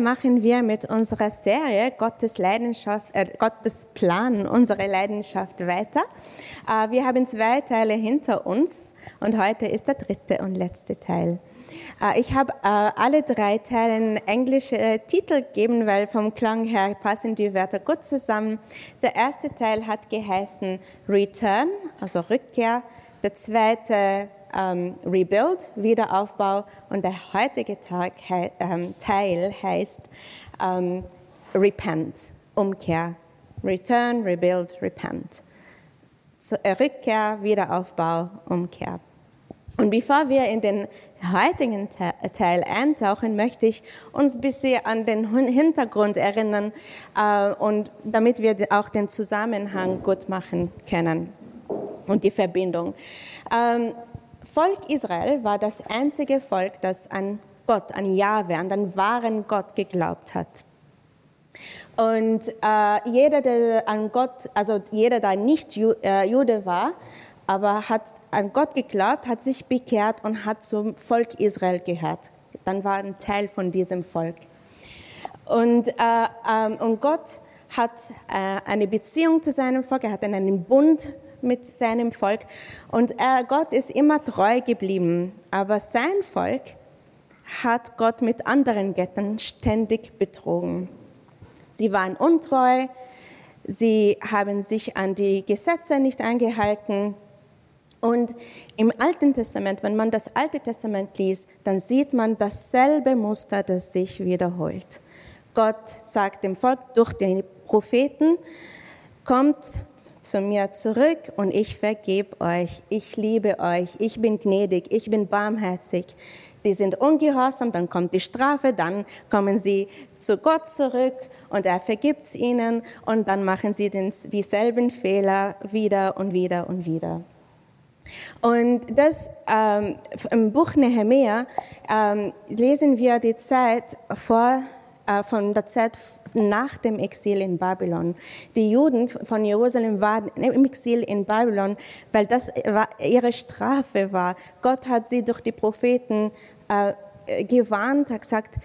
Machen wir mit unserer Serie Gottes Leidenschaft, äh, Gottes Plan, unsere Leidenschaft weiter. Äh, wir haben zwei Teile hinter uns und heute ist der dritte und letzte Teil. Äh, ich habe äh, alle drei Teile englische äh, Titel gegeben, weil vom Klang her passen die Wörter gut zusammen. Der erste Teil hat geheißen Return, also Rückkehr. Der zweite ähm, Rebuild, Wiederaufbau. Und der heutige Tag, ähm, Teil heißt ähm, Repent, Umkehr. Return, Rebuild, Repent. So, äh, Rückkehr, Wiederaufbau, Umkehr. Und bevor wir in den heutigen Teil eintauchen, möchte ich uns ein bisschen an den Hintergrund erinnern äh, und damit wir auch den Zusammenhang gut machen können und die Verbindung. Ähm, Volk Israel war das einzige Volk, das an Gott, an Jahwe, an den wahren Gott geglaubt hat. Und äh, jeder, der an Gott, also jeder, der nicht Ju, äh, Jude war, aber hat an Gott geglaubt, hat sich bekehrt und hat zum Volk Israel gehört. Dann war ein Teil von diesem Volk. Und, äh, ähm, und Gott hat äh, eine Beziehung zu seinem Volk, er hat einen Bund mit seinem Volk. Und er, Gott ist immer treu geblieben. Aber sein Volk hat Gott mit anderen Göttern ständig betrogen. Sie waren untreu, sie haben sich an die Gesetze nicht eingehalten. Und im Alten Testament, wenn man das Alte Testament liest, dann sieht man dasselbe Muster, das sich wiederholt. Gott sagt dem Volk durch den Propheten, kommt zu mir zurück und ich vergebe euch, ich liebe euch, ich bin gnädig, ich bin barmherzig. Die sind ungehorsam, dann kommt die Strafe, dann kommen sie zu Gott zurück und er vergibt ihnen und dann machen sie den, dieselben Fehler wieder und wieder und wieder. Und das ähm, im Buch Nehemiah ähm, lesen wir die Zeit vor, äh, von der Zeit nach dem Exil in Babylon. Die Juden von Jerusalem waren im Exil in Babylon, weil das ihre Strafe war. Gott hat sie durch die Propheten äh, gewarnt, hat gesagt,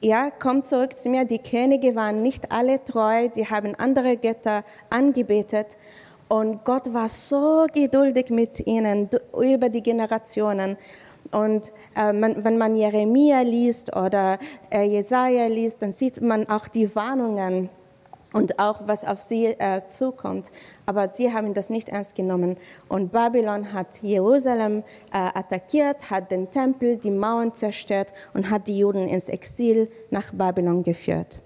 ja, kommt zurück zu mir. Die Könige waren nicht alle treu, die haben andere Götter angebetet. Und Gott war so geduldig mit ihnen über die Generationen. Und äh, man, wenn man Jeremia liest oder äh, Jesaja liest, dann sieht man auch die Warnungen und auch was auf sie äh, zukommt. Aber sie haben das nicht ernst genommen. Und Babylon hat Jerusalem äh, attackiert, hat den Tempel, die Mauern zerstört und hat die Juden ins Exil nach Babylon geführt.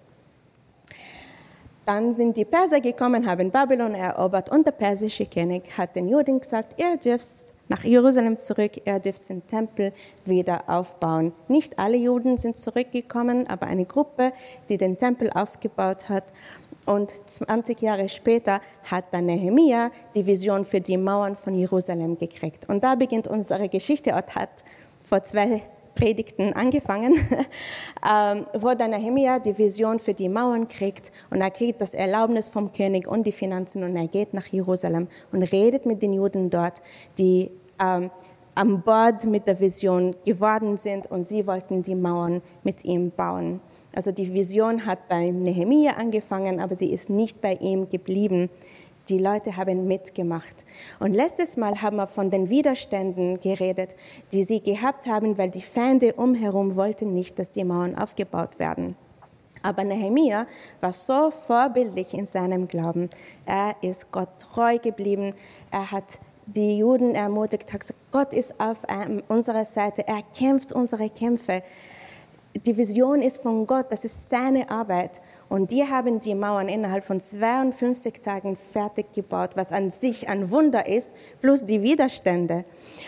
Dann sind die Perser gekommen, haben Babylon erobert und der persische König hat den Juden gesagt, ihr dürft nach Jerusalem zurück, er dürfte den Tempel wieder aufbauen. Nicht alle Juden sind zurückgekommen, aber eine Gruppe, die den Tempel aufgebaut hat. Und 20 Jahre später hat dann Nehemia die Vision für die Mauern von Jerusalem gekriegt. Und da beginnt unsere Geschichte und hat vor zwei Predigten angefangen, ähm, wo dann Nehemia die Vision für die Mauern kriegt und er kriegt das Erlaubnis vom König und die Finanzen und er geht nach Jerusalem und redet mit den Juden dort, die ähm, an Bord mit der Vision geworden sind und sie wollten die Mauern mit ihm bauen. Also die Vision hat bei Nehemia angefangen, aber sie ist nicht bei ihm geblieben. Die Leute haben mitgemacht. Und letztes Mal haben wir von den Widerständen geredet, die sie gehabt haben, weil die Feinde umherum wollten nicht, dass die Mauern aufgebaut werden. Aber Nehemia war so vorbildlich in seinem Glauben. Er ist Gott treu geblieben. Er hat die Juden ermutigt, hat gesagt, Gott ist auf unserer Seite. Er kämpft unsere Kämpfe. Die Vision ist von Gott. Das ist seine Arbeit. Und die haben die Mauern innerhalb von 52 Tagen fertig gebaut, was an sich ein Wunder ist, plus die Widerstände.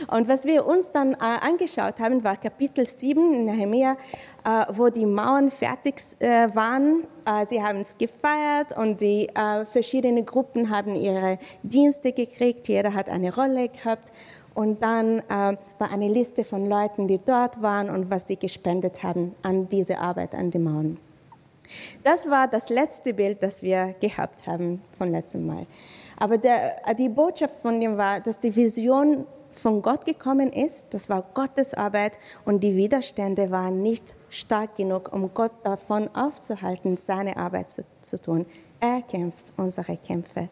Und was wir uns dann äh, angeschaut haben, war Kapitel 7 in Nehemiah, äh, wo die Mauern fertig äh, waren. Äh, sie haben es gefeiert und die äh, verschiedenen Gruppen haben ihre Dienste gekriegt. Jeder hat eine Rolle gehabt. Und dann äh, war eine Liste von Leuten, die dort waren und was sie gespendet haben an diese Arbeit an den Mauern. Das war das letzte Bild, das wir gehabt haben von letztem Mal. Aber der, die Botschaft von dem war, dass die Vision von Gott gekommen ist, das war Gottes Arbeit und die Widerstände waren nicht stark genug, um Gott davon aufzuhalten, seine Arbeit zu, zu tun. Er kämpft unsere Kämpfe.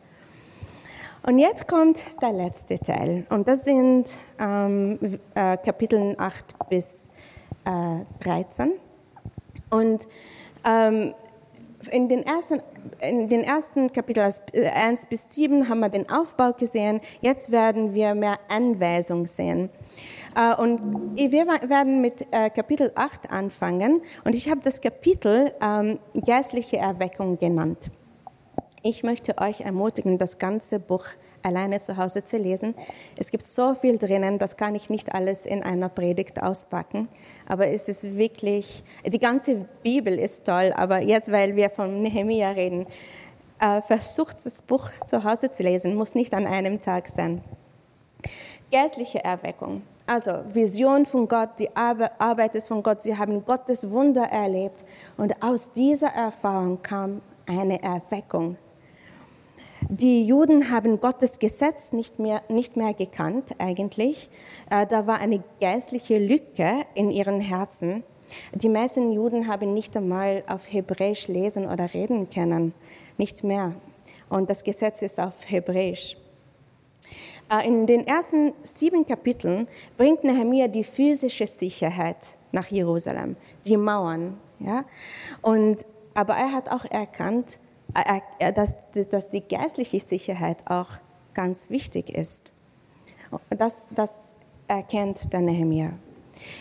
Und jetzt kommt der letzte Teil und das sind ähm, äh, Kapitel 8 bis äh, 13. Und ähm, in den ersten, in den ersten Kapitel 1 äh, bis 7 haben wir den Aufbau gesehen. Jetzt werden wir mehr Anweisung sehen. Äh, und wir werden mit äh, Kapitel 8 anfangen. Und ich habe das Kapitel ähm, geistliche Erweckung genannt. Ich möchte euch ermutigen, das ganze Buch alleine zu Hause zu lesen. Es gibt so viel drinnen, das kann ich nicht alles in einer Predigt auspacken. Aber es ist wirklich, die ganze Bibel ist toll, aber jetzt, weil wir von Nehemiah reden, äh, versucht das Buch zu Hause zu lesen, muss nicht an einem Tag sein. Geistliche Erweckung, also Vision von Gott, die Arbeit ist von Gott, sie haben Gottes Wunder erlebt und aus dieser Erfahrung kam eine Erweckung die Juden haben Gottes Gesetz nicht mehr, nicht mehr gekannt eigentlich. Äh, da war eine geistliche Lücke in ihren Herzen. Die meisten Juden haben nicht einmal auf Hebräisch lesen oder reden können, nicht mehr. Und das Gesetz ist auf Hebräisch. Äh, in den ersten sieben Kapiteln bringt Nehemiah die physische Sicherheit nach Jerusalem, die Mauern. Ja? Und, aber er hat auch erkannt, dass, dass die geistliche Sicherheit auch ganz wichtig ist. Das, das erkennt der Nehemiah.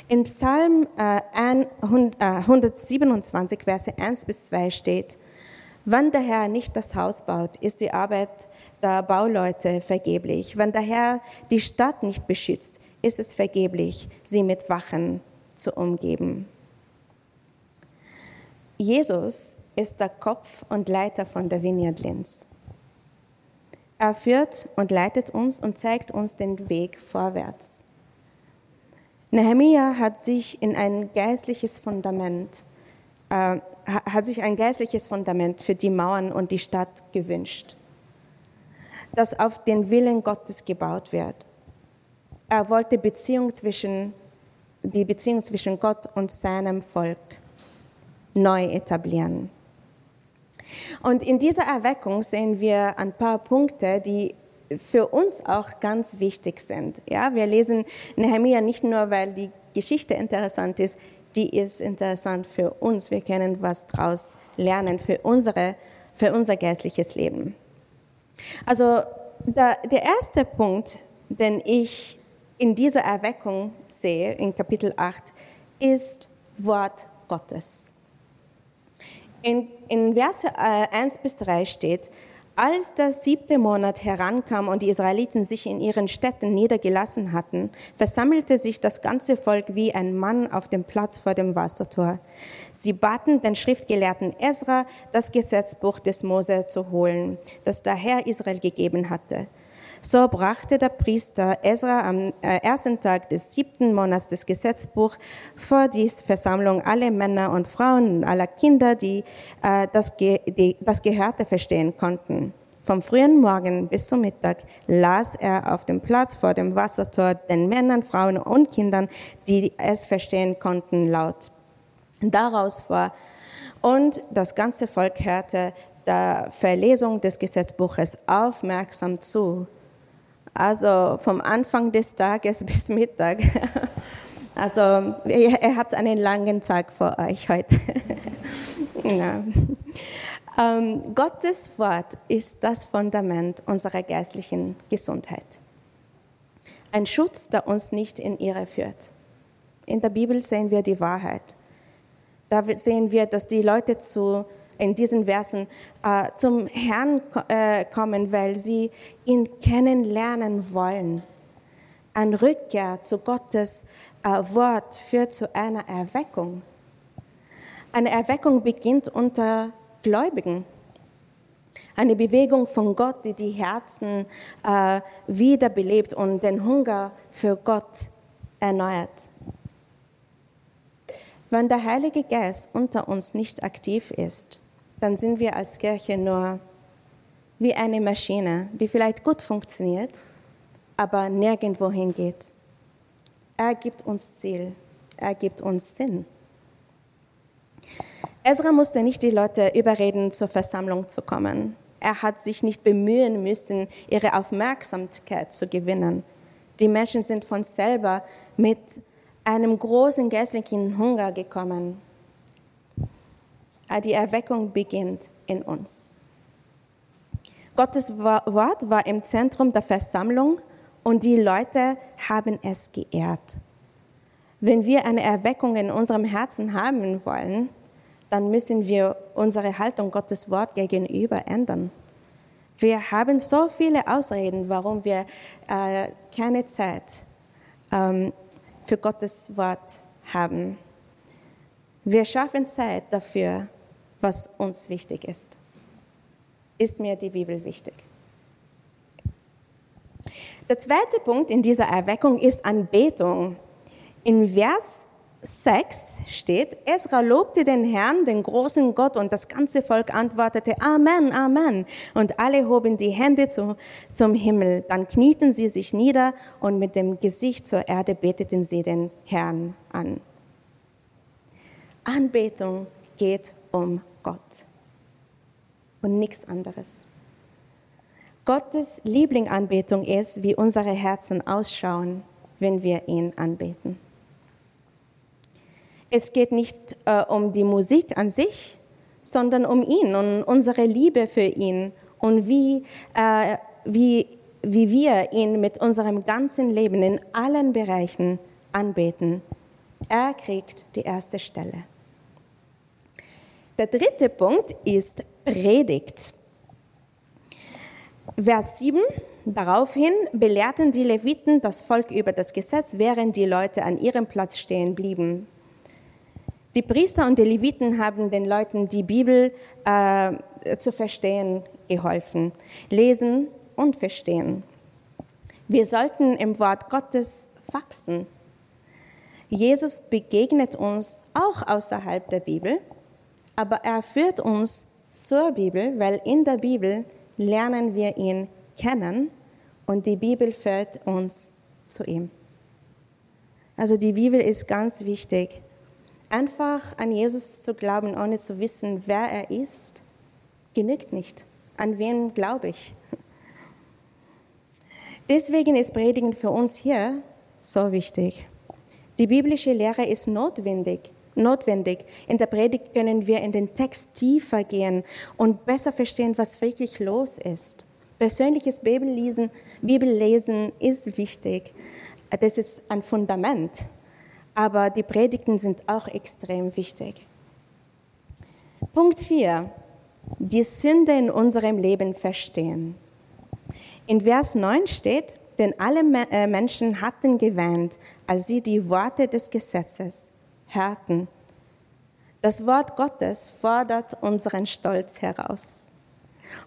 In Psalm 127, äh, Verse 1 bis 2 steht, wenn der Herr nicht das Haus baut, ist die Arbeit der Bauleute vergeblich. Wenn der Herr die Stadt nicht beschützt, ist es vergeblich, sie mit Wachen zu umgeben. Jesus ist der Kopf und Leiter von der Vineyard Linz. Er führt und leitet uns und zeigt uns den Weg vorwärts. Nehemiah hat sich in ein geistliches Fundament, äh, hat sich ein geistliches Fundament für die Mauern und die Stadt gewünscht, das auf den Willen Gottes gebaut wird. Er wollte Beziehung zwischen, die Beziehung zwischen Gott und seinem Volk neu etablieren. Und in dieser Erweckung sehen wir ein paar Punkte, die für uns auch ganz wichtig sind. Ja, wir lesen Nehemiah nicht nur, weil die Geschichte interessant ist, die ist interessant für uns. Wir können was daraus lernen für, unsere, für unser geistliches Leben. Also der, der erste Punkt, den ich in dieser Erweckung sehe, in Kapitel 8, ist Wort Gottes. In, in Verse 1 äh, bis 3 steht, als der siebte Monat herankam und die Israeliten sich in ihren Städten niedergelassen hatten, versammelte sich das ganze Volk wie ein Mann auf dem Platz vor dem Wassertor. Sie baten den Schriftgelehrten Ezra, das Gesetzbuch des Mose zu holen, das der Herr Israel gegeben hatte. So brachte der Priester Ezra am äh, ersten Tag des siebten Monats des Gesetzbuch vor die Versammlung alle Männer und Frauen und aller Kinder, die, äh, das, die das Gehörte verstehen konnten. Vom frühen Morgen bis zum Mittag las er auf dem Platz vor dem Wassertor den Männern, Frauen und Kindern, die es verstehen konnten, laut. Daraus vor und das ganze Volk hörte der Verlesung des Gesetzbuches aufmerksam zu. Also vom Anfang des Tages bis Mittag. Also ihr, habt einen langen Tag vor euch heute. ja. ähm, Gottes Wort ist das Fundament unserer geistlichen Gesundheit. Ein Schutz, der uns nicht in Irre führt. In der Bibel sehen wir die Wahrheit. Da sehen wir, dass die Leute zu in diesen Versen äh, zum Herrn äh, kommen, weil sie ihn kennenlernen wollen. Eine Rückkehr zu Gottes äh, Wort führt zu einer Erweckung. Eine Erweckung beginnt unter Gläubigen. Eine Bewegung von Gott, die die Herzen äh, wiederbelebt und den Hunger für Gott erneuert. Wenn der Heilige Geist unter uns nicht aktiv ist, dann sind wir als Kirche nur wie eine Maschine, die vielleicht gut funktioniert, aber nirgendwo hingeht. Er gibt uns Ziel, er gibt uns Sinn. Ezra musste nicht die Leute überreden, zur Versammlung zu kommen. Er hat sich nicht bemühen müssen, ihre Aufmerksamkeit zu gewinnen. Die Menschen sind von selber mit einem großen geistlichen Hunger gekommen. Die Erweckung beginnt in uns. Gottes Wort war im Zentrum der Versammlung und die Leute haben es geehrt. Wenn wir eine Erweckung in unserem Herzen haben wollen, dann müssen wir unsere Haltung Gottes Wort gegenüber ändern. Wir haben so viele Ausreden, warum wir äh, keine Zeit ähm, für Gottes Wort haben. Wir schaffen Zeit dafür, was uns wichtig ist. Ist mir die Bibel wichtig? Der zweite Punkt in dieser Erweckung ist Anbetung. In Vers 6 steht, Esra lobte den Herrn, den großen Gott, und das ganze Volk antwortete, Amen, Amen. Und alle hoben die Hände zu, zum Himmel. Dann knieten sie sich nieder und mit dem Gesicht zur Erde beteten sie den Herrn an. Anbetung geht um Gott und nichts anderes. Gottes Lieblinganbetung ist, wie unsere Herzen ausschauen, wenn wir ihn anbeten. Es geht nicht äh, um die Musik an sich, sondern um ihn und unsere Liebe für ihn und wie, äh, wie, wie wir ihn mit unserem ganzen Leben in allen Bereichen anbeten. Er kriegt die erste Stelle. Der dritte Punkt ist Predigt. Vers 7. Daraufhin belehrten die Leviten das Volk über das Gesetz, während die Leute an ihrem Platz stehen blieben. Die Priester und die Leviten haben den Leuten die Bibel äh, zu verstehen geholfen, lesen und verstehen. Wir sollten im Wort Gottes wachsen. Jesus begegnet uns auch außerhalb der Bibel, aber er führt uns zur Bibel, weil in der Bibel lernen wir ihn kennen und die Bibel führt uns zu ihm. Also die Bibel ist ganz wichtig. Einfach an Jesus zu glauben, ohne zu wissen, wer er ist, genügt nicht. An wen glaube ich? Deswegen ist Predigen für uns hier so wichtig. Die biblische Lehre ist notwendig. Notwendig. In der Predigt können wir in den Text tiefer gehen und besser verstehen, was wirklich los ist. Persönliches Bibellesen, Bibellesen ist wichtig. Das ist ein Fundament aber die Predigten sind auch extrem wichtig. Punkt 4. Die Sünde in unserem Leben verstehen. In Vers 9 steht, denn alle äh, Menschen hatten geweint, als sie die Worte des Gesetzes hörten. Das Wort Gottes fordert unseren Stolz heraus.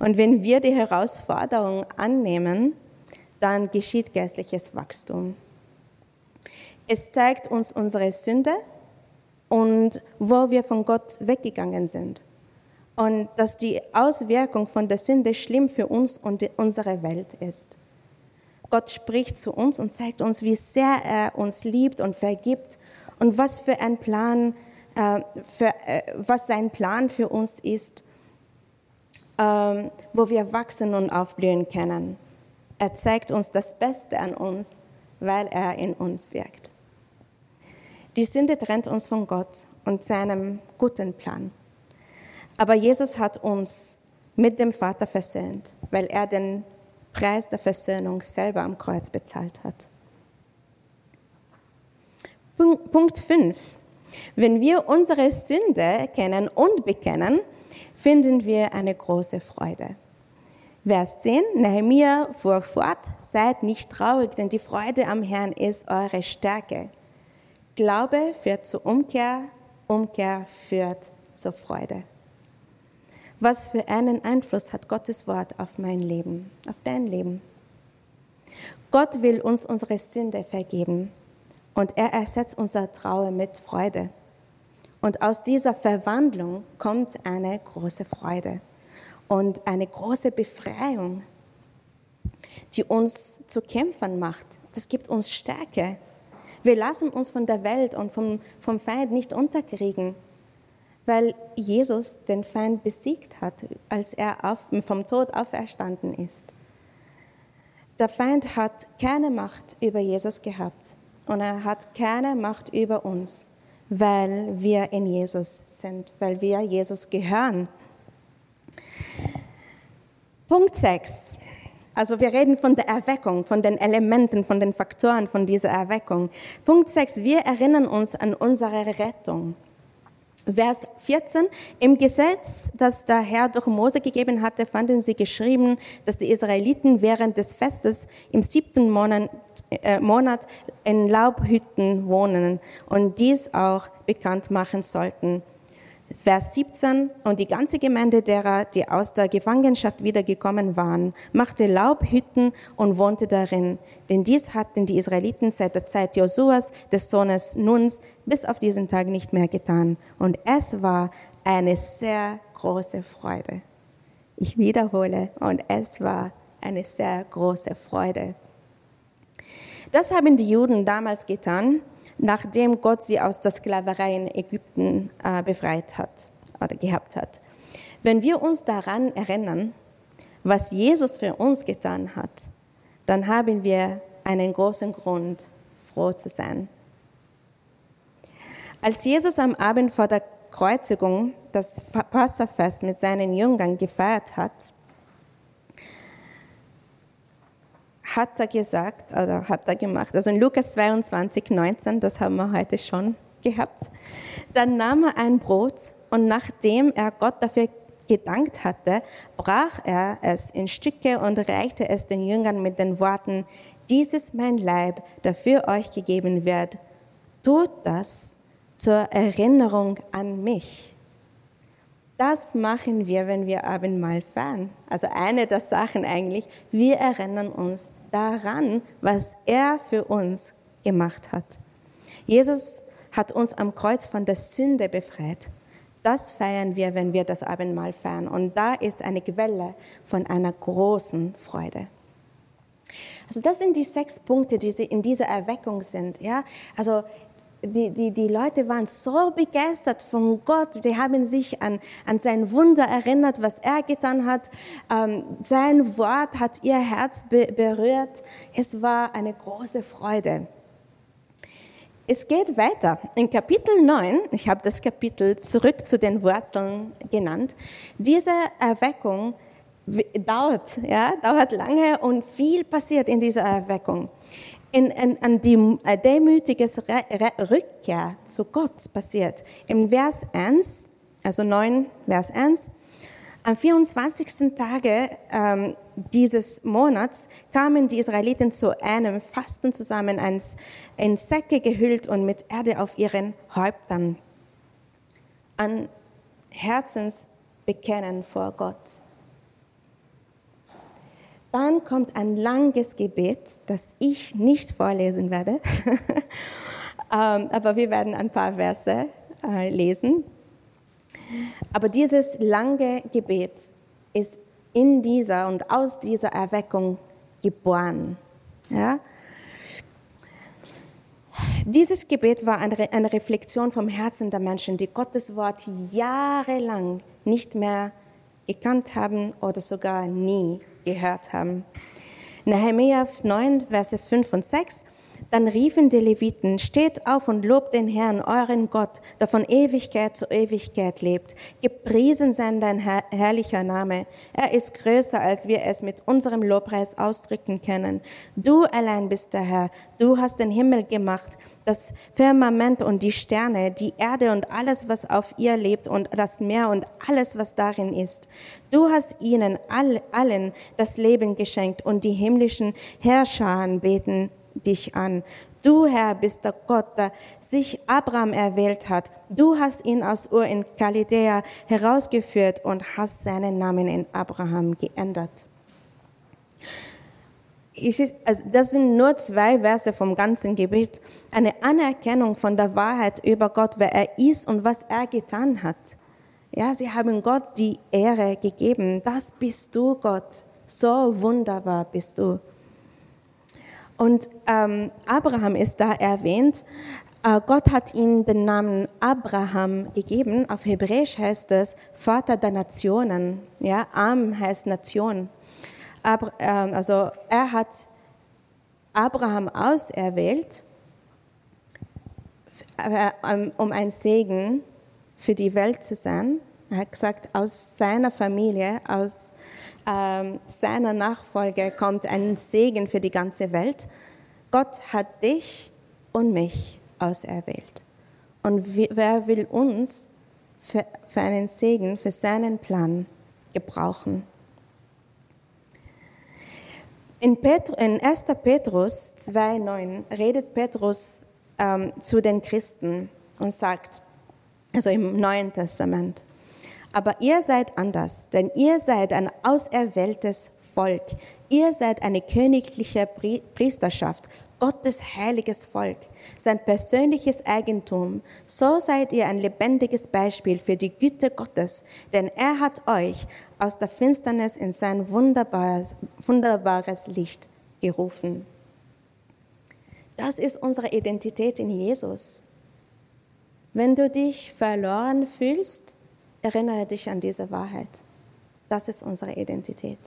Und wenn wir die Herausforderung annehmen, dann geschieht geistliches Wachstum. Es zeigt uns unsere Sünde und wo wir von Gott weggegangen sind. Und dass die Auswirkung von der Sünde schlimm für uns und unsere Welt ist. Gott spricht zu uns und zeigt uns, wie sehr er uns liebt und vergibt und was für ein Plan, äh, für, äh, was sein Plan für uns ist, ähm, wo wir wachsen und aufblühen können. Er zeigt uns das Beste an uns, weil er in uns wirkt. Die Sünde trennt uns von Gott und seinem guten Plan. Aber Jesus hat uns mit dem Vater versöhnt, weil er den Preis der Versöhnung selber am Kreuz bezahlt hat. Punkt 5. Wenn wir unsere Sünde erkennen und bekennen, finden wir eine große Freude. Vers 10, Nehemiah fuhr fort, seid nicht traurig, denn die Freude am Herrn ist eure Stärke. Glaube führt zur Umkehr, Umkehr führt zur Freude. Was für einen Einfluss hat Gottes Wort auf mein Leben, auf dein Leben? Gott will uns unsere Sünde vergeben und er ersetzt unser Trauer mit Freude. Und aus dieser Verwandlung kommt eine große Freude und eine große Befreiung. die uns zu Kämpfern macht. Das gibt uns Stärke. Wir lassen uns von der Welt und vom, vom Feind nicht unterkriegen, weil Jesus den Feind besiegt hat, als er auf, vom Tod auferstanden ist. Der Feind hat keine Macht über Jesus gehabt und er hat keine Macht über uns, weil wir in Jesus sind, weil wir Jesus gehören. Punkt 6. Also wir reden von der Erweckung, von den Elementen, von den Faktoren von dieser Erweckung. Punkt 6. Wir erinnern uns an unsere Rettung. Vers 14. Im Gesetz, das der Herr durch Mose gegeben hatte, fanden sie geschrieben, dass die Israeliten während des Festes im siebten Monat, äh, Monat in Laubhütten wohnen und dies auch bekannt machen sollten. Vers 17, und die ganze Gemeinde derer, die aus der Gefangenschaft wiedergekommen waren, machte Laubhütten und wohnte darin. Denn dies hatten die Israeliten seit der Zeit Josuas, des Sohnes Nuns, bis auf diesen Tag nicht mehr getan. Und es war eine sehr große Freude. Ich wiederhole, und es war eine sehr große Freude. Das haben die Juden damals getan, nachdem Gott sie aus der Sklaverei in Ägypten äh, befreit hat oder gehabt hat. Wenn wir uns daran erinnern, was Jesus für uns getan hat, dann haben wir einen großen Grund, froh zu sein. Als Jesus am Abend vor der Kreuzigung das Passafest mit seinen Jüngern gefeiert hat, hat er gesagt oder hat er gemacht. Also in Lukas 22, 19, das haben wir heute schon gehabt. Dann nahm er ein Brot und nachdem er Gott dafür gedankt hatte, brach er es in Stücke und reichte es den Jüngern mit den Worten, dies ist mein Leib, der für euch gegeben wird. Tut das zur Erinnerung an mich. Das machen wir, wenn wir Abendmahl feiern. Also eine der Sachen eigentlich, wir erinnern uns daran, was er für uns gemacht hat. Jesus hat uns am Kreuz von der Sünde befreit. Das feiern wir, wenn wir das Abendmahl feiern. Und da ist eine Quelle von einer großen Freude. Also das sind die sechs Punkte, die in dieser Erweckung sind. Ja, also die, die, die Leute waren so begeistert von Gott, die haben sich an, an sein Wunder erinnert, was er getan hat. Ähm, sein Wort hat ihr Herz be berührt. Es war eine große Freude. Es geht weiter. In Kapitel 9, ich habe das Kapitel zurück zu den Wurzeln genannt, diese Erweckung dauert, ja, dauert lange und viel passiert in dieser Erweckung in, in, an die äh, demütige Rückkehr zu Gott passiert. Im Vers 1, also 9, Vers 1, am 24. Tage ähm, dieses Monats kamen die Israeliten zu einem Fasten zusammen, in Säcke gehüllt und mit Erde auf ihren Häuptern. An Herzensbekennen vor Gott. Dann kommt ein langes Gebet, das ich nicht vorlesen werde, ähm, aber wir werden ein paar Verse äh, lesen. Aber dieses lange Gebet ist in dieser und aus dieser Erweckung geboren. Ja? Dieses Gebet war eine Reflexion vom Herzen der Menschen, die Gottes Wort jahrelang nicht mehr gekannt haben oder sogar nie gehört haben. Nehemiah 9, Verse 5 und 6. Dann riefen die Leviten, steht auf und lobt den Herrn, euren Gott, der von Ewigkeit zu Ewigkeit lebt. Gepriesen sei dein herrlicher Name. Er ist größer, als wir es mit unserem Lobpreis ausdrücken können. Du allein bist der Herr. Du hast den Himmel gemacht das Firmament und die Sterne, die Erde und alles, was auf ihr lebt und das Meer und alles, was darin ist. Du hast ihnen all, allen das Leben geschenkt und die himmlischen Herrscher beten dich an. Du, Herr, bist der Gott, der sich Abraham erwählt hat. Du hast ihn aus Ur in Chaldea herausgeführt und hast seinen Namen in Abraham geändert also das sind nur zwei Verse vom ganzen Gebet, eine Anerkennung von der Wahrheit über Gott, wer er ist und was er getan hat. Ja, sie haben Gott die Ehre gegeben. Das bist du, Gott. So wunderbar bist du. Und ähm, Abraham ist da erwähnt. Äh, Gott hat ihm den Namen Abraham gegeben. Auf Hebräisch heißt es Vater der Nationen. Ja, Am heißt Nation. Aber, äh, also er hat Abraham auserwählt, äh, um ein Segen für die Welt zu sein. Er hat gesagt, aus seiner Familie, aus ähm, seiner Nachfolge kommt ein Segen für die ganze Welt. Gott hat dich und mich auserwählt. Und wer will uns für, für einen Segen, für seinen Plan gebrauchen? In, Petru, in 1. Petrus 2,9 redet Petrus ähm, zu den Christen und sagt, also im Neuen Testament, aber ihr seid anders, denn ihr seid ein auserwähltes Volk. Ihr seid eine königliche Priesterschaft, Gottes heiliges Volk, sein persönliches Eigentum. So seid ihr ein lebendiges Beispiel für die Güte Gottes, denn er hat euch aus der Finsternis in sein wunderbares, wunderbares Licht gerufen. Das ist unsere Identität in Jesus. Wenn du dich verloren fühlst, erinnere dich an diese Wahrheit. Das ist unsere Identität.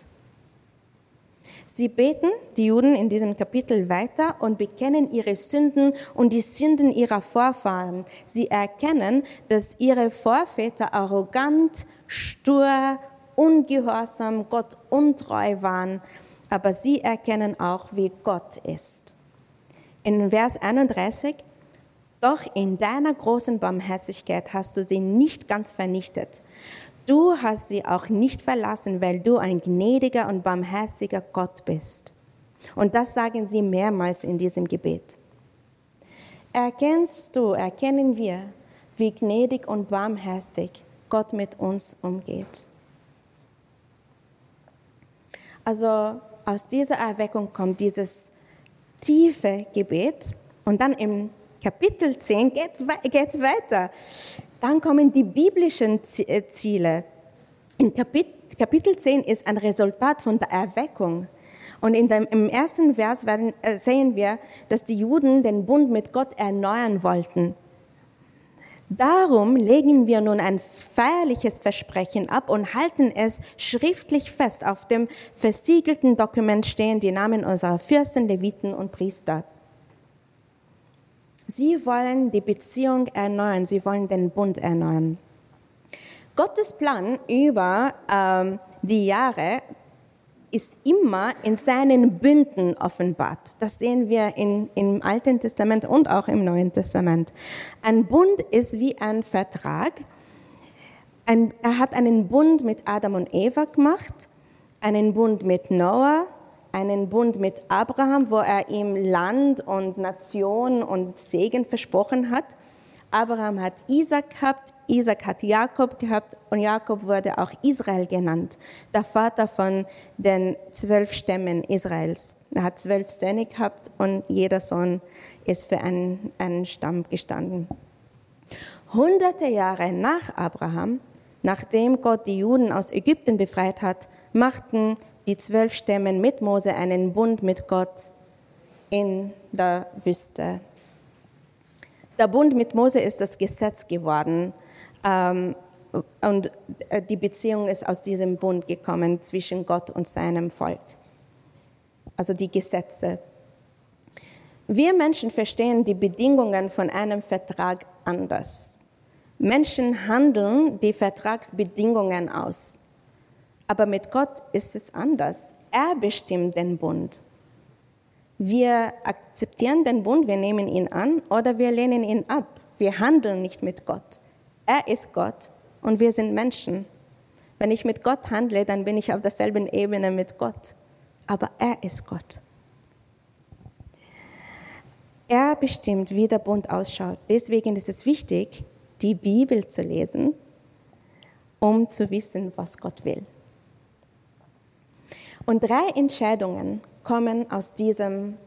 Sie beten, die Juden in diesem Kapitel weiter und bekennen ihre Sünden und die Sünden ihrer Vorfahren. Sie erkennen, dass ihre Vorväter arrogant, stur, ungehorsam, Gott untreu waren, aber sie erkennen auch, wie Gott ist. In Vers 31 doch in deiner großen Barmherzigkeit hast du sie nicht ganz vernichtet. Du hast sie auch nicht verlassen, weil du ein gnädiger und barmherziger Gott bist. Und das sagen sie mehrmals in diesem Gebet. Erkennst du, erkennen wir, wie gnädig und barmherzig Gott mit uns umgeht. Also aus dieser Erweckung kommt dieses tiefe Gebet und dann im Kapitel 10 geht es weiter. Dann kommen die biblischen äh, Ziele. In Kapitel 10 ist ein Resultat von der Erweckung. Und in dem, im ersten Vers werden, äh, sehen wir, dass die Juden den Bund mit Gott erneuern wollten. Darum legen wir nun ein feierliches Versprechen ab und halten es schriftlich fest. Auf dem versiegelten Dokument stehen die Namen unserer Fürsten, Leviten und Priester. Sie wollen die Beziehung erneuern, sie wollen den Bund erneuern. Gottes Plan über ähm, die Jahre ist immer in seinen Bünden offenbart. Das sehen wir in, im Alten Testament und auch im Neuen Testament. Ein Bund ist wie ein Vertrag. Ein, er hat einen Bund mit Adam und Eva gemacht, einen Bund mit Noah, einen Bund mit Abraham, wo er ihm Land und Nation und Segen versprochen hat. Abraham hat Isaac gehabt, Isaac hat Jakob gehabt und Jakob wurde auch Israel genannt, der Vater von den zwölf Stämmen Israels. Er hat zwölf Söhne gehabt und jeder Sohn ist für einen, einen Stamm gestanden. Hunderte Jahre nach Abraham, nachdem Gott die Juden aus Ägypten befreit hat, machten die zwölf Stämmen mit Mose einen Bund mit Gott in der Wüste. Der Bund mit Mose ist das Gesetz geworden ähm, und äh, die Beziehung ist aus diesem Bund gekommen zwischen Gott und seinem Volk. Also die Gesetze. Wir Menschen verstehen die Bedingungen von einem Vertrag anders. Menschen handeln die Vertragsbedingungen aus. Aber mit Gott ist es anders. Er bestimmt den Bund. Wir akzeptieren den Bund, wir nehmen ihn an oder wir lehnen ihn ab. Wir handeln nicht mit Gott. Er ist Gott und wir sind Menschen. Wenn ich mit Gott handle, dann bin ich auf derselben Ebene mit Gott. Aber er ist Gott. Er bestimmt, wie der Bund ausschaut. Deswegen ist es wichtig, die Bibel zu lesen, um zu wissen, was Gott will. Und drei Entscheidungen kommen aus diesem,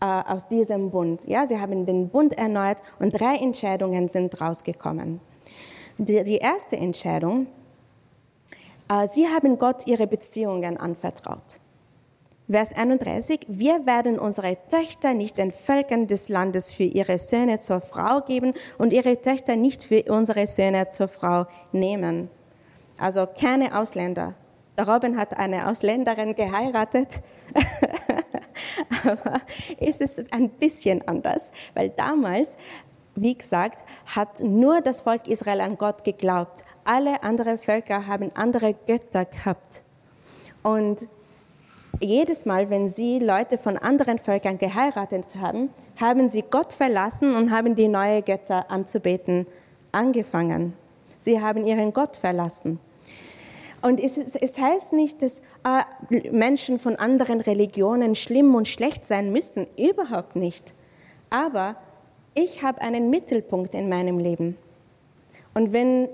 äh, aus diesem Bund. Ja, sie haben den Bund erneuert und drei Entscheidungen sind rausgekommen. Die, die erste Entscheidung, äh, sie haben Gott ihre Beziehungen anvertraut. Vers 31, wir werden unsere Töchter nicht den Völkern des Landes für ihre Söhne zur Frau geben und ihre Töchter nicht für unsere Söhne zur Frau nehmen. Also keine Ausländer. Der Robin hat eine Ausländerin geheiratet. Aber es ist ein bisschen anders, weil damals, wie gesagt, hat nur das Volk Israel an Gott geglaubt. Alle anderen Völker haben andere Götter gehabt. Und jedes Mal, wenn sie Leute von anderen Völkern geheiratet haben, haben sie Gott verlassen und haben die neuen Götter anzubeten angefangen. Sie haben ihren Gott verlassen. Und es, es heißt nicht, dass äh, Menschen von anderen Religionen schlimm und schlecht sein müssen, überhaupt nicht. Aber ich habe einen Mittelpunkt in meinem Leben. Und wenn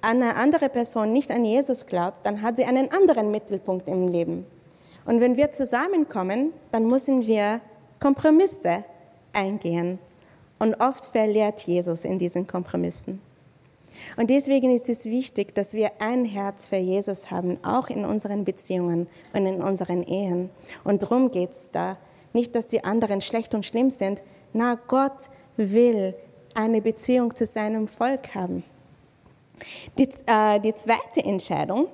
eine andere Person nicht an Jesus glaubt, dann hat sie einen anderen Mittelpunkt im Leben. Und wenn wir zusammenkommen, dann müssen wir Kompromisse eingehen. Und oft verliert Jesus in diesen Kompromissen. Und deswegen ist es wichtig, dass wir ein Herz für Jesus haben, auch in unseren Beziehungen und in unseren Ehen. Und darum geht es da. Nicht, dass die anderen schlecht und schlimm sind. Na, Gott will eine Beziehung zu seinem Volk haben. Die, äh, die zweite Entscheidung,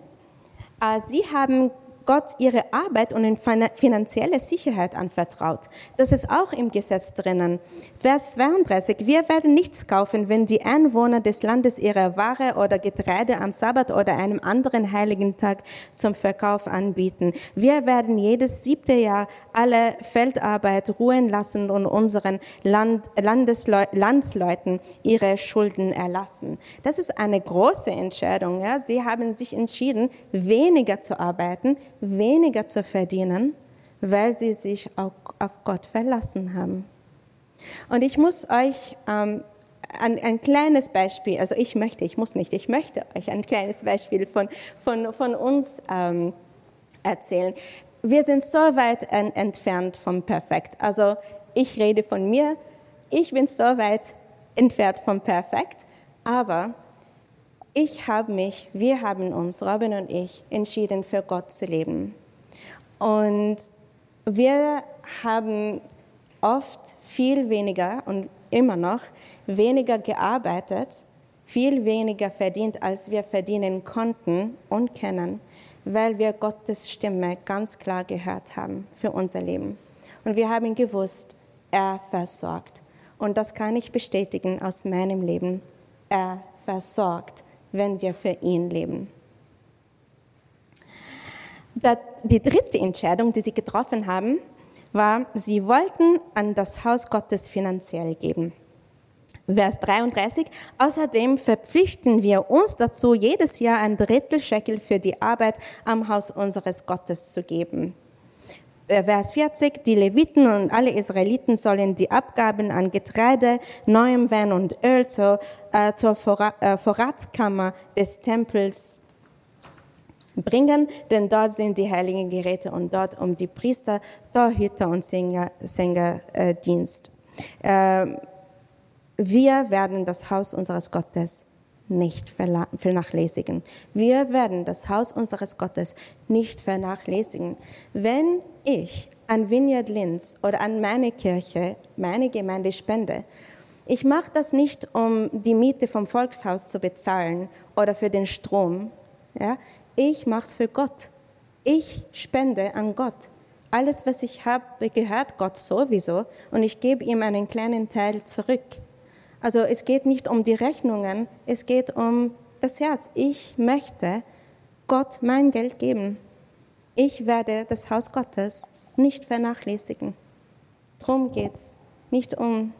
äh, sie haben Gott ihre Arbeit und finanzielle Sicherheit anvertraut. Das ist auch im Gesetz drinnen. Vers 32. Wir werden nichts kaufen, wenn die Einwohner des Landes ihre Ware oder Getreide am Sabbat oder einem anderen heiligen Tag zum Verkauf anbieten. Wir werden jedes siebte Jahr alle Feldarbeit ruhen lassen und unseren Land, Landesleu Landsleuten ihre Schulden erlassen. Das ist eine große Entscheidung. Ja? Sie haben sich entschieden, weniger zu arbeiten, weniger zu verdienen, weil sie sich auf Gott verlassen haben. Und ich muss euch ähm, ein, ein, kleines Beispiel, also ich möchte, ich muss nicht, ich möchte euch ein kleines Beispiel von, von, von uns ähm, erzählen. Wir sind so weit entfernt vom Perfekt. Also ich rede von mir, ich bin so weit entfernt vom Perfekt, aber ich habe mich, wir haben uns, Robin und ich, entschieden, für Gott zu leben. Und wir haben oft viel weniger und immer noch weniger gearbeitet, viel weniger verdient, als wir verdienen konnten und können, weil wir Gottes Stimme ganz klar gehört haben für unser Leben. Und wir haben gewusst, er versorgt. Und das kann ich bestätigen aus meinem Leben. Er versorgt wenn wir für ihn leben. Die dritte Entscheidung, die sie getroffen haben, war, sie wollten an das Haus Gottes finanziell geben. Vers 33. Außerdem verpflichten wir uns dazu, jedes Jahr ein Drittel Shekel für die Arbeit am Haus unseres Gottes zu geben. Äh, Vers 40, die Leviten und alle Israeliten sollen die Abgaben an Getreide, neuem Wein und Öl zur, äh, zur äh, Vorratskammer des Tempels bringen, denn dort sind die heiligen Geräte und dort um die Priester, Torhüter und Sänger, Sängerdienst. Äh, wir werden das Haus unseres Gottes nicht vernachlässigen. Wir werden das Haus unseres Gottes nicht vernachlässigen. Wenn ich an Vineyard Linz oder an meine Kirche, meine Gemeinde spende, ich mache das nicht, um die Miete vom Volkshaus zu bezahlen oder für den Strom. Ja? Ich mache es für Gott. Ich spende an Gott. Alles, was ich habe, gehört Gott sowieso und ich gebe ihm einen kleinen Teil zurück. Also es geht nicht um die Rechnungen, es geht um das Herz. Ich möchte Gott mein Geld geben. Ich werde das Haus Gottes nicht vernachlässigen. Geht es. Nicht um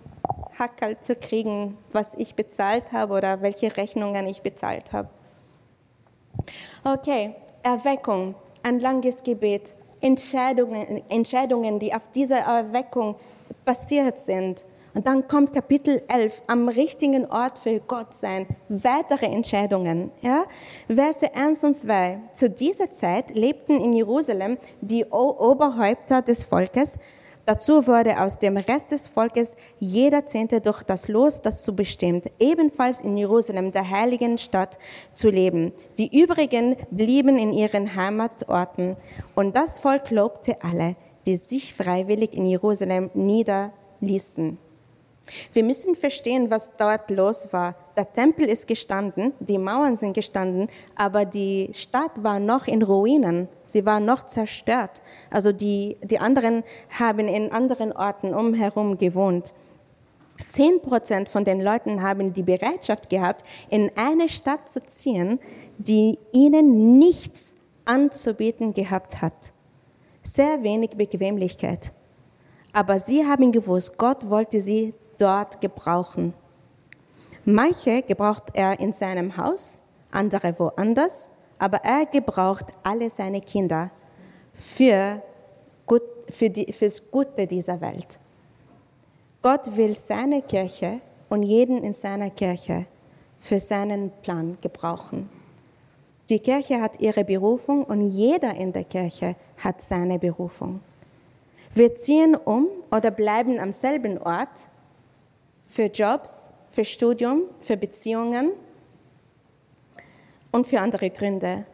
Hackerl zu kriegen, was ich bezahlt habe oder welche Rechnungen ich bezahlt habe. Okay, Erweckung, ein langes Gebet, Entscheidungen, Entscheidungen, die auf dieser Erweckung passiert sind. Und dann kommt Kapitel 11, am richtigen Ort für Gott sein, weitere Entscheidungen. Ja? Verse 1 und 2. Zu dieser Zeit lebten in Jerusalem die Oberhäupter des Volkes, Dazu wurde aus dem Rest des Volkes jeder Zehnte durch das Los dazu bestimmt, ebenfalls in Jerusalem, der heiligen Stadt, zu leben. Die übrigen blieben in ihren Heimatorten. Und das Volk lobte alle, die sich freiwillig in Jerusalem niederließen. Wir müssen verstehen, was dort los war. Der Tempel ist gestanden, die Mauern sind gestanden, aber die Stadt war noch in Ruinen. Sie war noch zerstört. Also die, die anderen haben in anderen Orten umherum gewohnt. Zehn Prozent von den Leuten haben die Bereitschaft gehabt, in eine Stadt zu ziehen, die ihnen nichts anzubieten gehabt hat. Sehr wenig Bequemlichkeit. Aber sie haben gewusst, Gott wollte sie dort gebrauchen. Manche gebraucht er in seinem Haus, andere woanders, aber er gebraucht alle seine Kinder für, gut, für die, fürs Gute dieser Welt. Gott will seine Kirche und jeden in seiner Kirche für seinen Plan gebrauchen. Die Kirche hat ihre Berufung und jeder in der Kirche hat seine Berufung. Wir ziehen um oder bleiben am selben Ort, für Jobs, für Studium, für Beziehungen und für andere Gründe.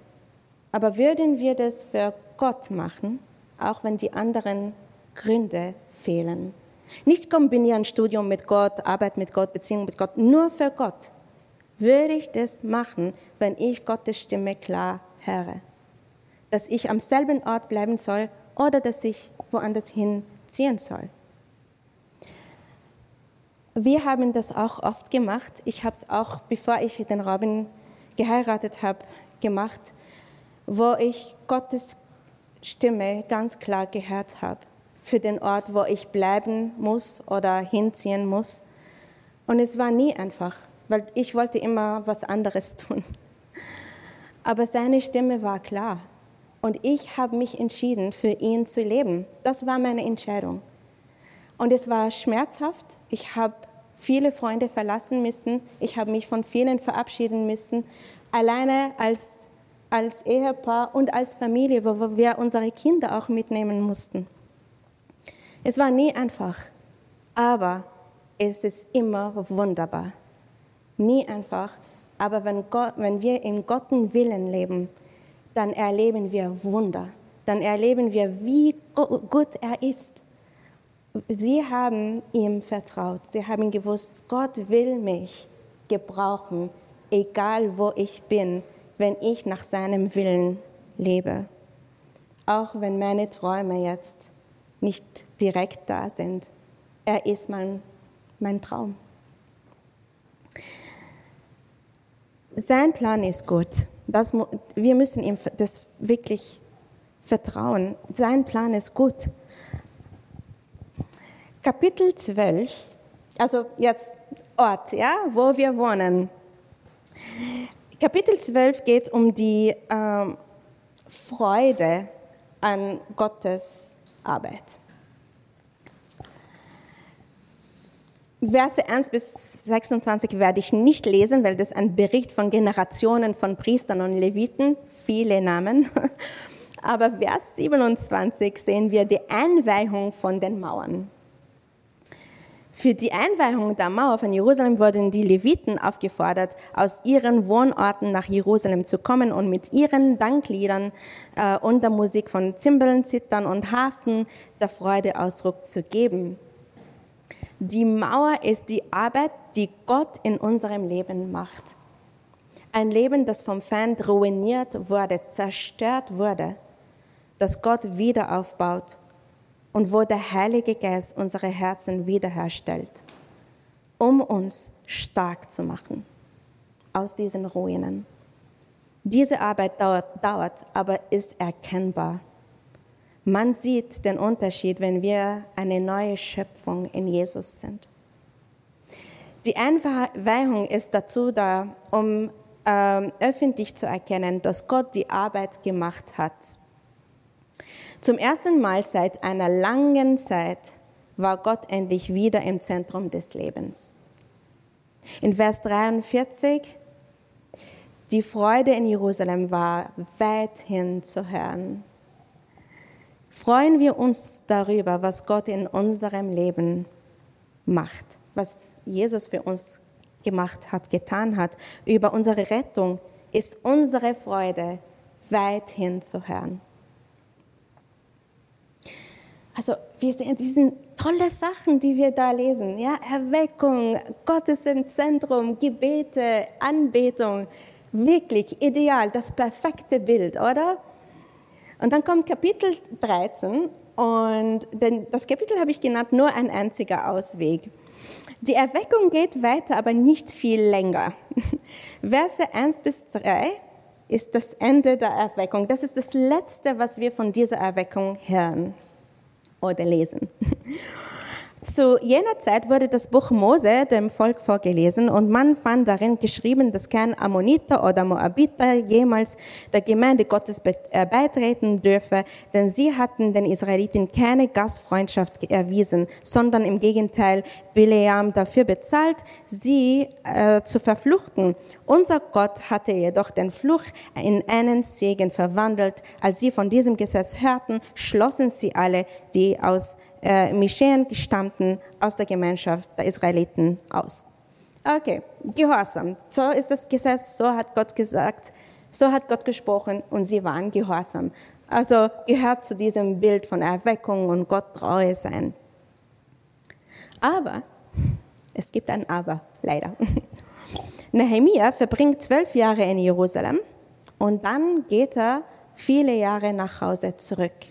Aber würden wir das für Gott machen, auch wenn die anderen Gründe fehlen? Nicht kombinieren Studium mit Gott, Arbeit mit Gott, Beziehung mit Gott, nur für Gott. Würde ich das machen, wenn ich Gottes Stimme klar höre? Dass ich am selben Ort bleiben soll oder dass ich woanders hinziehen soll? Wir haben das auch oft gemacht. Ich habe es auch, bevor ich den Robin geheiratet habe, gemacht, wo ich Gottes Stimme ganz klar gehört habe für den Ort, wo ich bleiben muss oder hinziehen muss. Und es war nie einfach, weil ich wollte immer was anderes tun. Aber seine Stimme war klar. Und ich habe mich entschieden, für ihn zu leben. Das war meine Entscheidung. Und es war schmerzhaft. Ich habe viele Freunde verlassen müssen. Ich habe mich von vielen verabschieden müssen. Alleine als, als Ehepaar und als Familie, wo wir unsere Kinder auch mitnehmen mussten. Es war nie einfach, aber es ist immer wunderbar. Nie einfach, aber wenn, Gott, wenn wir in Gottes Willen leben, dann erleben wir Wunder. Dann erleben wir, wie gut er ist Sie haben ihm vertraut. Sie haben gewusst, Gott will mich gebrauchen, egal wo ich bin, wenn ich nach seinem Willen lebe. Auch wenn meine Träume jetzt nicht direkt da sind. Er ist mein, mein Traum. Sein Plan ist gut. Das, wir müssen ihm das wirklich vertrauen. Sein Plan ist gut. Kapitel 12, also jetzt Ort, ja, wo wir wohnen. Kapitel 12 geht um die ähm, Freude an Gottes Arbeit. Verse 1 bis 26 werde ich nicht lesen, weil das ein Bericht von Generationen von Priestern und Leviten, viele Namen. Aber Vers 27 sehen wir die Einweihung von den Mauern. Für die Einweihung der Mauer von Jerusalem wurden die Leviten aufgefordert, aus ihren Wohnorten nach Jerusalem zu kommen und mit ihren Dankliedern äh, und der Musik von Zimbeln, Zittern und Hafen der Freude Ausdruck zu geben. Die Mauer ist die Arbeit, die Gott in unserem Leben macht. Ein Leben, das vom Feind ruiniert wurde, zerstört wurde, das Gott wieder aufbaut und wo der Heilige Geist unsere Herzen wiederherstellt, um uns stark zu machen aus diesen Ruinen. Diese Arbeit dauert, dauert, aber ist erkennbar. Man sieht den Unterschied, wenn wir eine neue Schöpfung in Jesus sind. Die Einweihung ist dazu da, um äh, öffentlich zu erkennen, dass Gott die Arbeit gemacht hat zum ersten Mal seit einer langen Zeit war Gott endlich wieder im Zentrum des Lebens. In Vers 43, die Freude in Jerusalem war weithin zu hören. freuen wir uns darüber, was Gott in unserem Leben macht, was Jesus für uns gemacht hat, getan hat. Über unsere Rettung ist unsere Freude weithin zu hören. Also wir sehen diese tolle Sachen, die wir da lesen. Ja, Erweckung, Gottes im Zentrum, Gebete, Anbetung. Wirklich ideal, das perfekte Bild, oder? Und dann kommt Kapitel 13 und das Kapitel habe ich genannt, nur ein einziger Ausweg. Die Erweckung geht weiter, aber nicht viel länger. Verse 1 bis 3 ist das Ende der Erweckung. Das ist das Letzte, was wir von dieser Erweckung hören oder lesen. Zu jener Zeit wurde das Buch Mose dem Volk vorgelesen und man fand darin geschrieben, dass kein Ammoniter oder Moabiter jemals der Gemeinde Gottes äh, beitreten dürfe, denn sie hatten den Israeliten keine Gastfreundschaft erwiesen, sondern im Gegenteil Bileam dafür bezahlt, sie äh, zu verfluchten. Unser Gott hatte jedoch den Fluch in einen Segen verwandelt. Als sie von diesem Gesetz hörten, schlossen sie alle, die aus äh, Mischeen gestammten aus der Gemeinschaft der Israeliten aus. Okay, Gehorsam. So ist das Gesetz, so hat Gott gesagt, so hat Gott gesprochen und sie waren gehorsam. Also gehört zu diesem Bild von Erweckung und Gott treue sein. Aber, es gibt ein Aber, leider. Nehemiah verbringt zwölf Jahre in Jerusalem und dann geht er viele Jahre nach Hause zurück.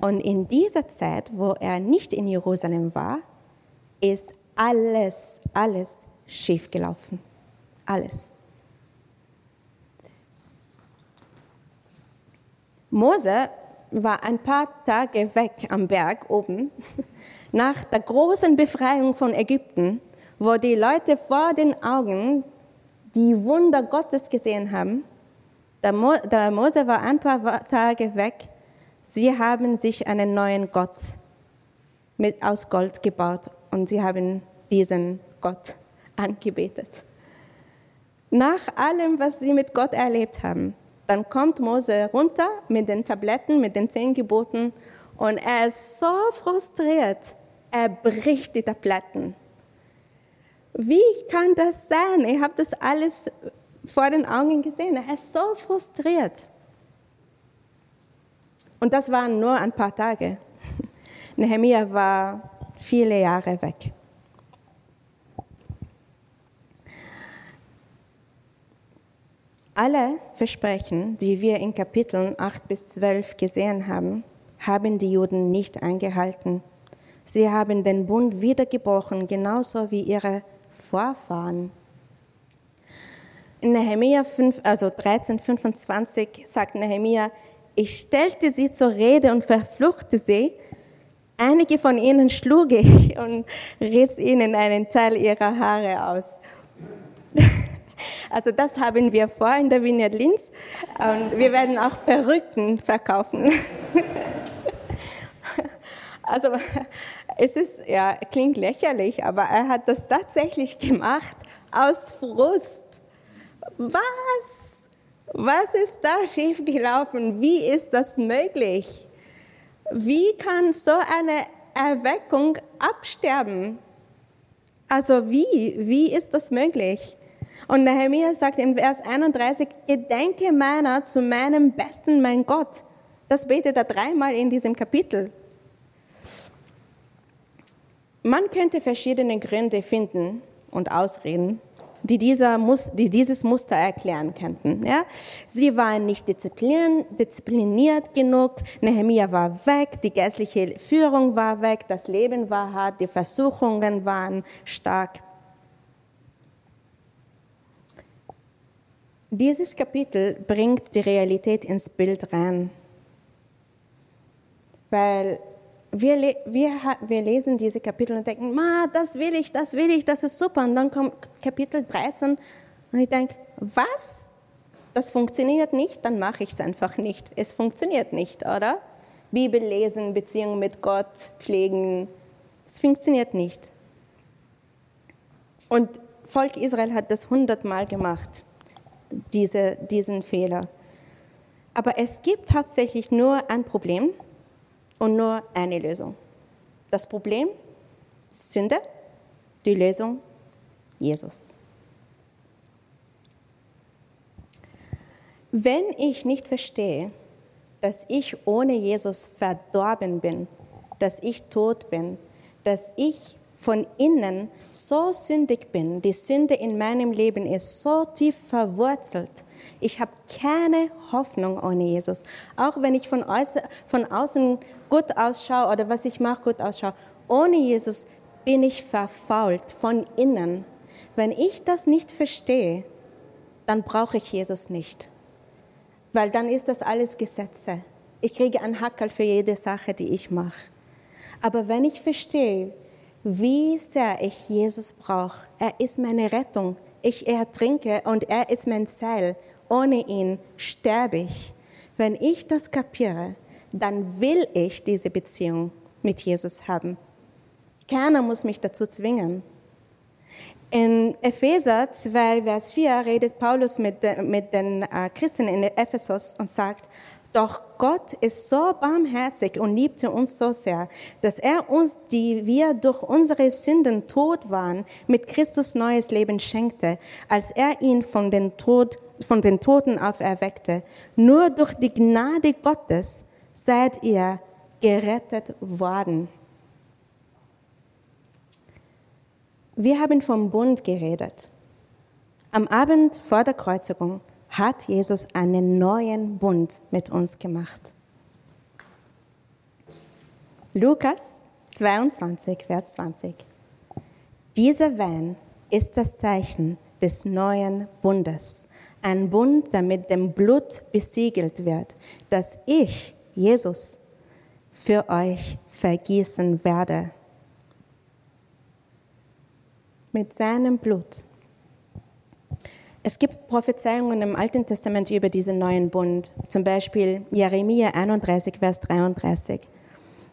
Und in dieser Zeit, wo er nicht in Jerusalem war, ist alles, alles schiefgelaufen. Alles. Mose war ein paar Tage weg am Berg oben, nach der großen Befreiung von Ägypten, wo die Leute vor den Augen die Wunder Gottes gesehen haben. Der, Mose war ein paar Tage weg Sie haben sich einen neuen Gott mit, aus Gold gebaut und sie haben diesen Gott angebetet. Nach allem, was sie mit Gott erlebt haben, dann kommt Mose runter mit den Tabletten, mit den zehn Geboten und er ist so frustriert, er bricht die Tabletten. Wie kann das sein? Ich habe das alles vor den Augen gesehen. Er ist so frustriert. Und das waren nur ein paar Tage. Nehemiah war viele Jahre weg. Alle Versprechen, die wir in Kapiteln 8 bis 12 gesehen haben, haben die Juden nicht eingehalten. Sie haben den Bund wiedergebrochen, genauso wie ihre Vorfahren. In Nehemiah 5, also 13, 25 sagt Nehemiah, ich stellte sie zur Rede und verfluchte sie. Einige von ihnen schlug ich und riss ihnen einen Teil ihrer Haare aus. Also das haben wir vor in der Vineyard Linz und wir werden auch Perücken verkaufen. Also es ist, ja, klingt lächerlich, aber er hat das tatsächlich gemacht aus Frust. Was? Was ist da schiefgelaufen? Wie ist das möglich? Wie kann so eine Erweckung absterben? Also wie? Wie ist das möglich? Und Nehemiah sagt in Vers 31, Gedenke meiner zu meinem Besten, mein Gott. Das betet er dreimal in diesem Kapitel. Man könnte verschiedene Gründe finden und Ausreden, die, dieser, die dieses Muster erklären könnten. Ja? Sie waren nicht diszipliniert genug, Nehemiah war weg, die geistliche Führung war weg, das Leben war hart, die Versuchungen waren stark. Dieses Kapitel bringt die Realität ins Bild rein, weil wir, wir, wir lesen diese Kapitel und denken, Ma, das will ich, das will ich, das ist super. Und dann kommt Kapitel 13 und ich denke, was? Das funktioniert nicht, dann mache ich es einfach nicht. Es funktioniert nicht, oder? Bibel lesen, Beziehung mit Gott pflegen, es funktioniert nicht. Und Volk Israel hat das hundertmal gemacht, diese, diesen Fehler. Aber es gibt hauptsächlich nur ein Problem und nur eine Lösung. Das Problem, Sünde, die Lösung, Jesus. Wenn ich nicht verstehe, dass ich ohne Jesus verdorben bin, dass ich tot bin, dass ich von innen so sündig bin, die Sünde in meinem Leben ist so tief verwurzelt. Ich habe keine Hoffnung ohne Jesus. Auch wenn ich von außen, von außen gut ausschaue oder was ich mache gut ausschaue, ohne Jesus bin ich verfault von innen. Wenn ich das nicht verstehe, dann brauche ich Jesus nicht. Weil dann ist das alles Gesetze. Ich kriege einen Hackel für jede Sache, die ich mache. Aber wenn ich verstehe, wie sehr ich Jesus brauche, er ist meine Rettung. Ich ertrinke und er ist mein Seil. Ohne ihn sterbe ich. Wenn ich das kapiere, dann will ich diese Beziehung mit Jesus haben. Keiner muss mich dazu zwingen. In Epheser 2, Vers 4 redet Paulus mit, mit den äh, Christen in Ephesus und sagt, doch Gott ist so barmherzig und liebte uns so sehr, dass er uns, die wir durch unsere Sünden tot waren, mit Christus neues Leben schenkte, als er ihn von den, Tod, von den Toten auferweckte. Nur durch die Gnade Gottes seid ihr gerettet worden. Wir haben vom Bund geredet. Am Abend vor der Kreuzigung hat Jesus einen neuen Bund mit uns gemacht. Lukas 22, Vers 20. Dieser Wein ist das Zeichen des neuen Bundes. Ein Bund, der mit dem Blut besiegelt wird, das ich, Jesus, für euch vergießen werde. Mit seinem Blut es gibt Prophezeiungen im Alten Testament über diesen neuen Bund, zum Beispiel Jeremia 31, Vers 33.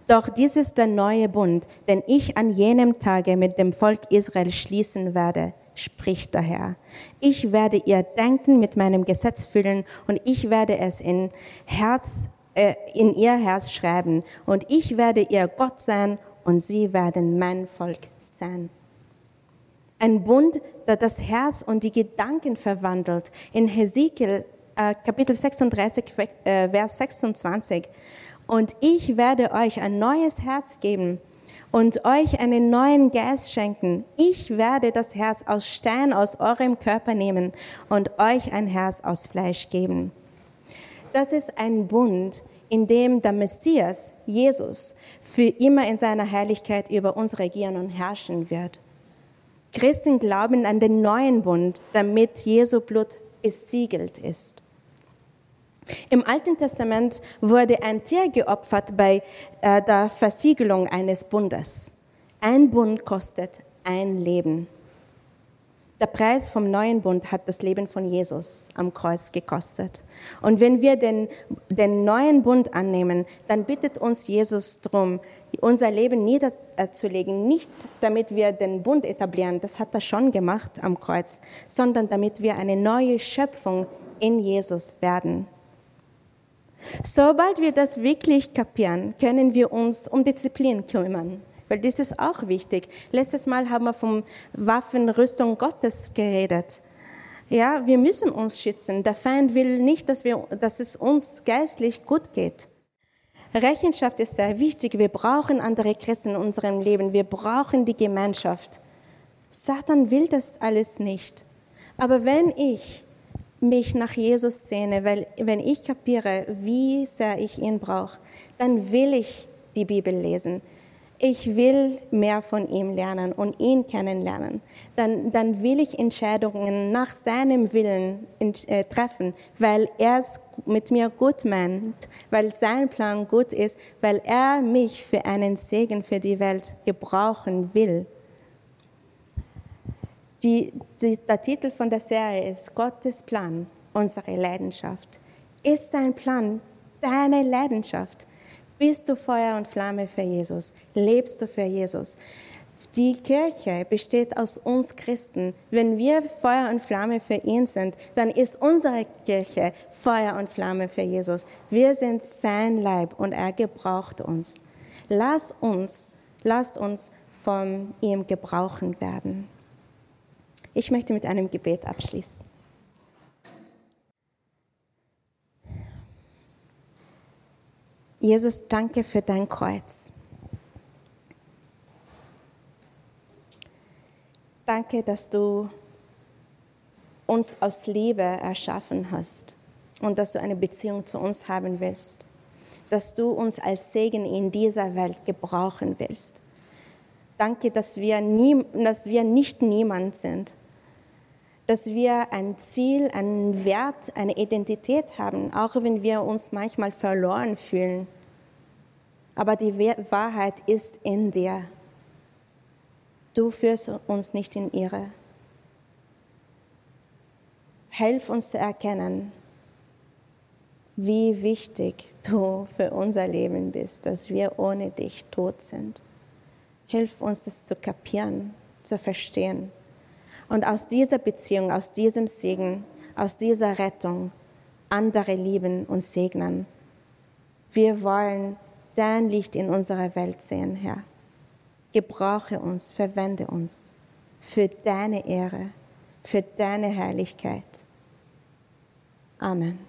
Doch dies ist der neue Bund, den ich an jenem Tage mit dem Volk Israel schließen werde, spricht der Herr. Ich werde ihr Denken mit meinem Gesetz füllen und ich werde es in, Herz, äh, in ihr Herz schreiben und ich werde ihr Gott sein und sie werden mein Volk sein. Ein Bund, der das Herz und die Gedanken verwandelt. In Hesekiel äh, Kapitel 36, äh, Vers 26. Und ich werde euch ein neues Herz geben und euch einen neuen Geist schenken. Ich werde das Herz aus Stein aus eurem Körper nehmen und euch ein Herz aus Fleisch geben. Das ist ein Bund, in dem der Messias, Jesus, für immer in seiner Herrlichkeit über uns regieren und herrschen wird. Christen glauben an den neuen Bund, damit Jesu Blut besiegelt ist. Im Alten Testament wurde ein Tier geopfert bei äh, der Versiegelung eines Bundes. Ein Bund kostet ein Leben. Der Preis vom neuen Bund hat das Leben von Jesus am Kreuz gekostet. Und wenn wir den, den neuen Bund annehmen, dann bittet uns Jesus darum, unser Leben niederzulegen, nicht damit wir den Bund etablieren, das hat er schon gemacht am Kreuz, sondern damit wir eine neue Schöpfung in Jesus werden. Sobald wir das wirklich kapieren, können wir uns um Disziplin kümmern, weil das ist auch wichtig. Letztes Mal haben wir vom Waffenrüstung Gottes geredet. Ja, wir müssen uns schützen. Der Feind will nicht, dass, wir, dass es uns geistlich gut geht. Rechenschaft ist sehr wichtig. Wir brauchen andere Christen in unserem Leben. Wir brauchen die Gemeinschaft. Satan will das alles nicht. Aber wenn ich mich nach Jesus sehne, weil wenn ich kapiere, wie sehr ich ihn brauche, dann will ich die Bibel lesen ich will mehr von ihm lernen und ihn kennenlernen, dann, dann will ich Entscheidungen nach seinem Willen äh, treffen, weil er es mit mir gut meint, weil sein Plan gut ist, weil er mich für einen Segen für die Welt gebrauchen will. Die, die, der Titel von der Serie ist Gottes Plan, unsere Leidenschaft. Ist sein Plan deine Leidenschaft? Bist du Feuer und Flamme für Jesus? Lebst du für Jesus? Die Kirche besteht aus uns Christen. Wenn wir Feuer und Flamme für ihn sind, dann ist unsere Kirche Feuer und Flamme für Jesus. Wir sind sein Leib und er gebraucht uns. Lass uns, lasst uns von ihm gebrauchen werden. Ich möchte mit einem Gebet abschließen. Jesus, danke für dein Kreuz. Danke, dass du uns aus Liebe erschaffen hast und dass du eine Beziehung zu uns haben willst. Dass du uns als Segen in dieser Welt gebrauchen willst. Danke, dass wir, nie, dass wir nicht niemand sind. Dass wir ein Ziel, einen Wert, eine Identität haben, auch wenn wir uns manchmal verloren fühlen. Aber die Wahrheit ist in dir. Du führst uns nicht in Irre. Helf uns zu erkennen, wie wichtig du für unser Leben bist, dass wir ohne dich tot sind. Hilf uns, das zu kapieren, zu verstehen. Und aus dieser Beziehung, aus diesem Segen, aus dieser Rettung andere lieben und segnen. Wir wollen dein Licht in unserer Welt sehen, Herr. Gebrauche uns, verwende uns für deine Ehre, für deine Herrlichkeit. Amen.